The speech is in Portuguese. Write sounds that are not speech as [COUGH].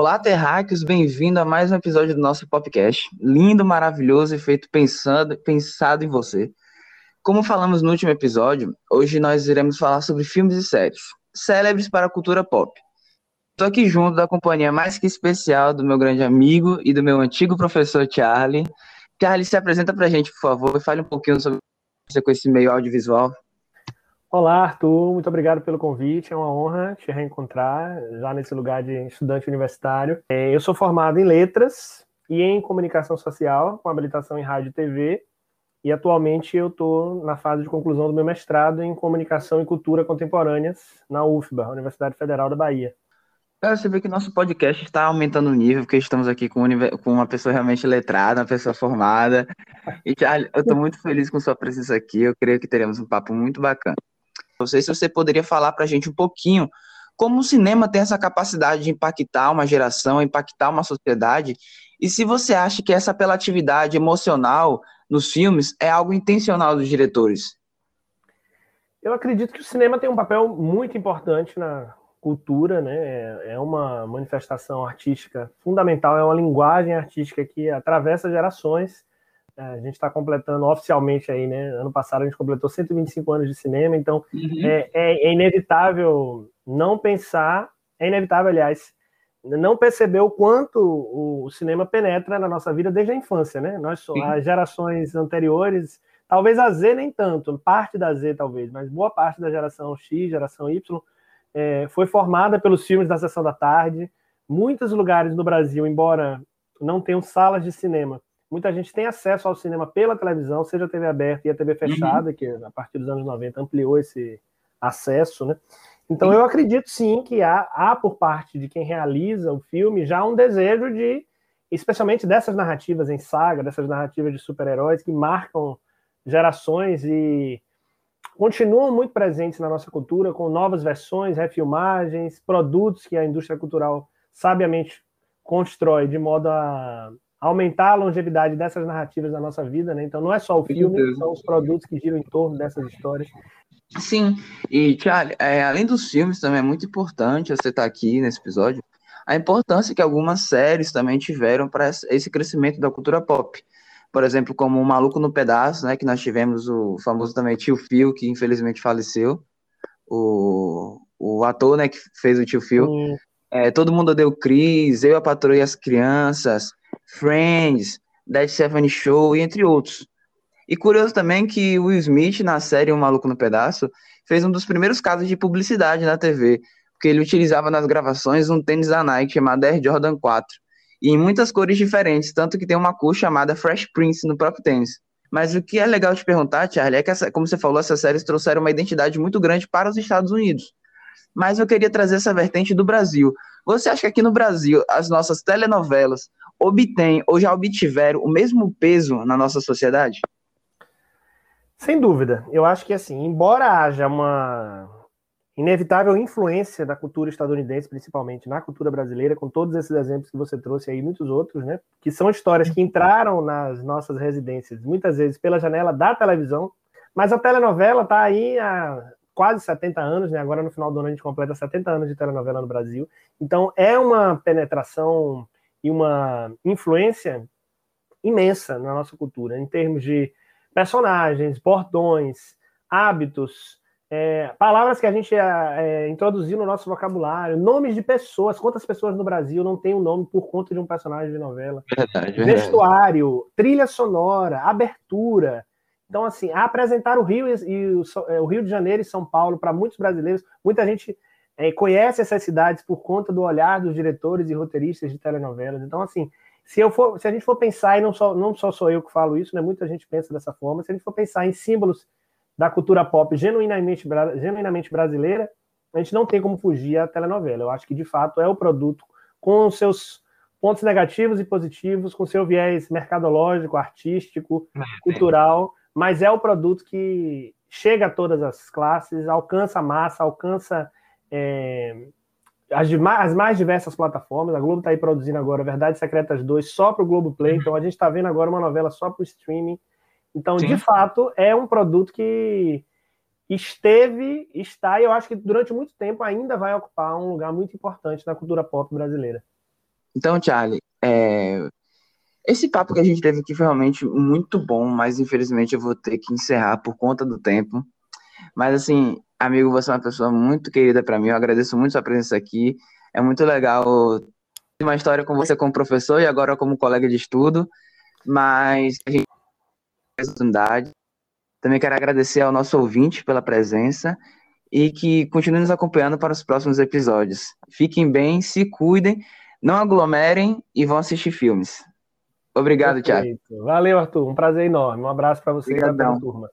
Olá, terráqueos, bem-vindo a mais um episódio do nosso podcast. Lindo, maravilhoso e feito pensando, pensado em você. Como falamos no último episódio, hoje nós iremos falar sobre filmes e séries, célebres para a cultura pop. Estou aqui junto da companhia mais que especial do meu grande amigo e do meu antigo professor Charlie. Charlie, se apresenta para a gente, por favor, e fale um pouquinho sobre você com esse meio audiovisual. Olá, Arthur, muito obrigado pelo convite. É uma honra te reencontrar já nesse lugar de estudante universitário. É, eu sou formado em letras e em comunicação social, com habilitação em rádio e TV. E atualmente eu estou na fase de conclusão do meu mestrado em comunicação e cultura contemporâneas na UFBA, Universidade Federal da Bahia. Cara, você vê que nosso podcast está aumentando o nível, porque estamos aqui com, uma pessoa realmente letrada, uma pessoa formada. E, Charlie, eu estou [LAUGHS] muito feliz com sua presença aqui. Eu creio que teremos um papo muito bacana. Não sei se você poderia falar para a gente um pouquinho como o cinema tem essa capacidade de impactar uma geração, impactar uma sociedade, e se você acha que essa apelatividade emocional nos filmes é algo intencional dos diretores. Eu acredito que o cinema tem um papel muito importante na cultura, né? É uma manifestação artística fundamental, é uma linguagem artística que atravessa gerações é, a gente está completando oficialmente aí, né? Ano passado a gente completou 125 anos de cinema, então uhum. é, é, é, inevitável não pensar, é inevitável, aliás, não perceber o quanto o, cinema penetra na nossa vida desde a infância, né? Nós, as gerações anteriores, talvez a Z nem tanto, parte da Z talvez, mas boa parte da geração X, geração Y, é, foi formada pelos filmes da Sessão da Tarde. Muitos lugares no Brasil, embora não tenham salas de cinema, Muita gente tem acesso ao cinema pela televisão, seja a TV aberta e a TV fechada, uhum. que a partir dos anos 90 ampliou esse acesso, né? Então eu acredito sim que há, há por parte de quem realiza o filme já um desejo de, especialmente dessas narrativas em saga, dessas narrativas de super-heróis que marcam gerações e continuam muito presentes na nossa cultura, com novas versões, refilmagens, produtos que a indústria cultural sabiamente constrói de modo a aumentar a longevidade dessas narrativas na nossa vida, né? Então não é só o filme, são os produtos que giram em torno dessas histórias. Sim, e Charlie, é, além dos filmes, também é muito importante você estar aqui nesse episódio, a importância que algumas séries também tiveram para esse crescimento da cultura pop. Por exemplo, como o Maluco no Pedaço, né, que nós tivemos o famoso também Tio Phil, que infelizmente faleceu, o, o ator né, que fez o Tio Phil. É, todo mundo deu Cris, Eu, a Patroa e as Crianças, Friends, Dead Seven Show e entre outros. E curioso também que Will Smith, na série Um Maluco no Pedaço, fez um dos primeiros casos de publicidade na TV, porque ele utilizava nas gravações um tênis da Nike chamado Air Jordan 4, e em muitas cores diferentes, tanto que tem uma cor chamada Fresh Prince no próprio tênis. Mas o que é legal te perguntar, Charlie, é que, essa, como você falou, essas séries trouxeram uma identidade muito grande para os Estados Unidos. Mas eu queria trazer essa vertente do Brasil. Você acha que aqui no Brasil as nossas telenovelas obtêm ou já obtiveram o mesmo peso na nossa sociedade? Sem dúvida. Eu acho que, assim, embora haja uma inevitável influência da cultura estadunidense, principalmente na cultura brasileira, com todos esses exemplos que você trouxe aí, muitos outros, né? Que são histórias que entraram nas nossas residências, muitas vezes pela janela da televisão, mas a telenovela está aí há quase 70 anos, né? Agora no final do ano a gente completa 70 anos de telenovela no Brasil. Então é uma penetração e uma influência imensa na nossa cultura, em termos de personagens, bordões, hábitos, é, palavras que a gente é, é, introduziu no nosso vocabulário, nomes de pessoas. Quantas pessoas no Brasil não têm um nome por conta de um personagem de novela? Verdade, verdade. Vestuário, trilha sonora, abertura. Então, assim, apresentar o Rio e, e o, é, o, Rio de Janeiro e São Paulo para muitos brasileiros, muita gente é, conhece essas cidades por conta do olhar dos diretores e roteiristas de telenovelas. Então, assim, se, eu for, se a gente for pensar, e não só, não só sou eu que falo isso, né, muita gente pensa dessa forma, se a gente for pensar em símbolos da cultura pop genuinamente, genuinamente brasileira, a gente não tem como fugir à telenovela. Eu acho que, de fato, é o produto com os seus pontos negativos e positivos, com seu viés mercadológico, artístico, é, cultural, mas é o produto que chega a todas as classes, alcança a massa, alcança é, as, as, mais diversas plataformas. A Globo está aí produzindo agora Verdades Secretas 2 só para o Globo Play, então a gente está vendo agora uma novela só para o streaming. Então, Sim. de fato, é um produto que esteve, está e eu acho que durante muito tempo ainda vai ocupar um lugar muito importante na cultura pop brasileira. Então, Charlie, é, esse papo que a gente teve aqui foi realmente muito bom, mas infelizmente eu vou ter que encerrar por conta do tempo. Mas assim, amigo, você é uma pessoa muito querida para mim. Eu agradeço muito sua presença aqui. É muito legal uma história com você como professor e agora como colega de estudo. Mas a gente tem oportunidade. Também quero agradecer ao nosso ouvinte pela presença e que continue nos acompanhando para os próximos episódios. Fiquem bem, se cuidem, não aglomerem e vão assistir filmes. Obrigado, Perfeito. Thiago. Valeu, Arthur. Um prazer enorme. Um abraço para você Obrigadão. e para a turma.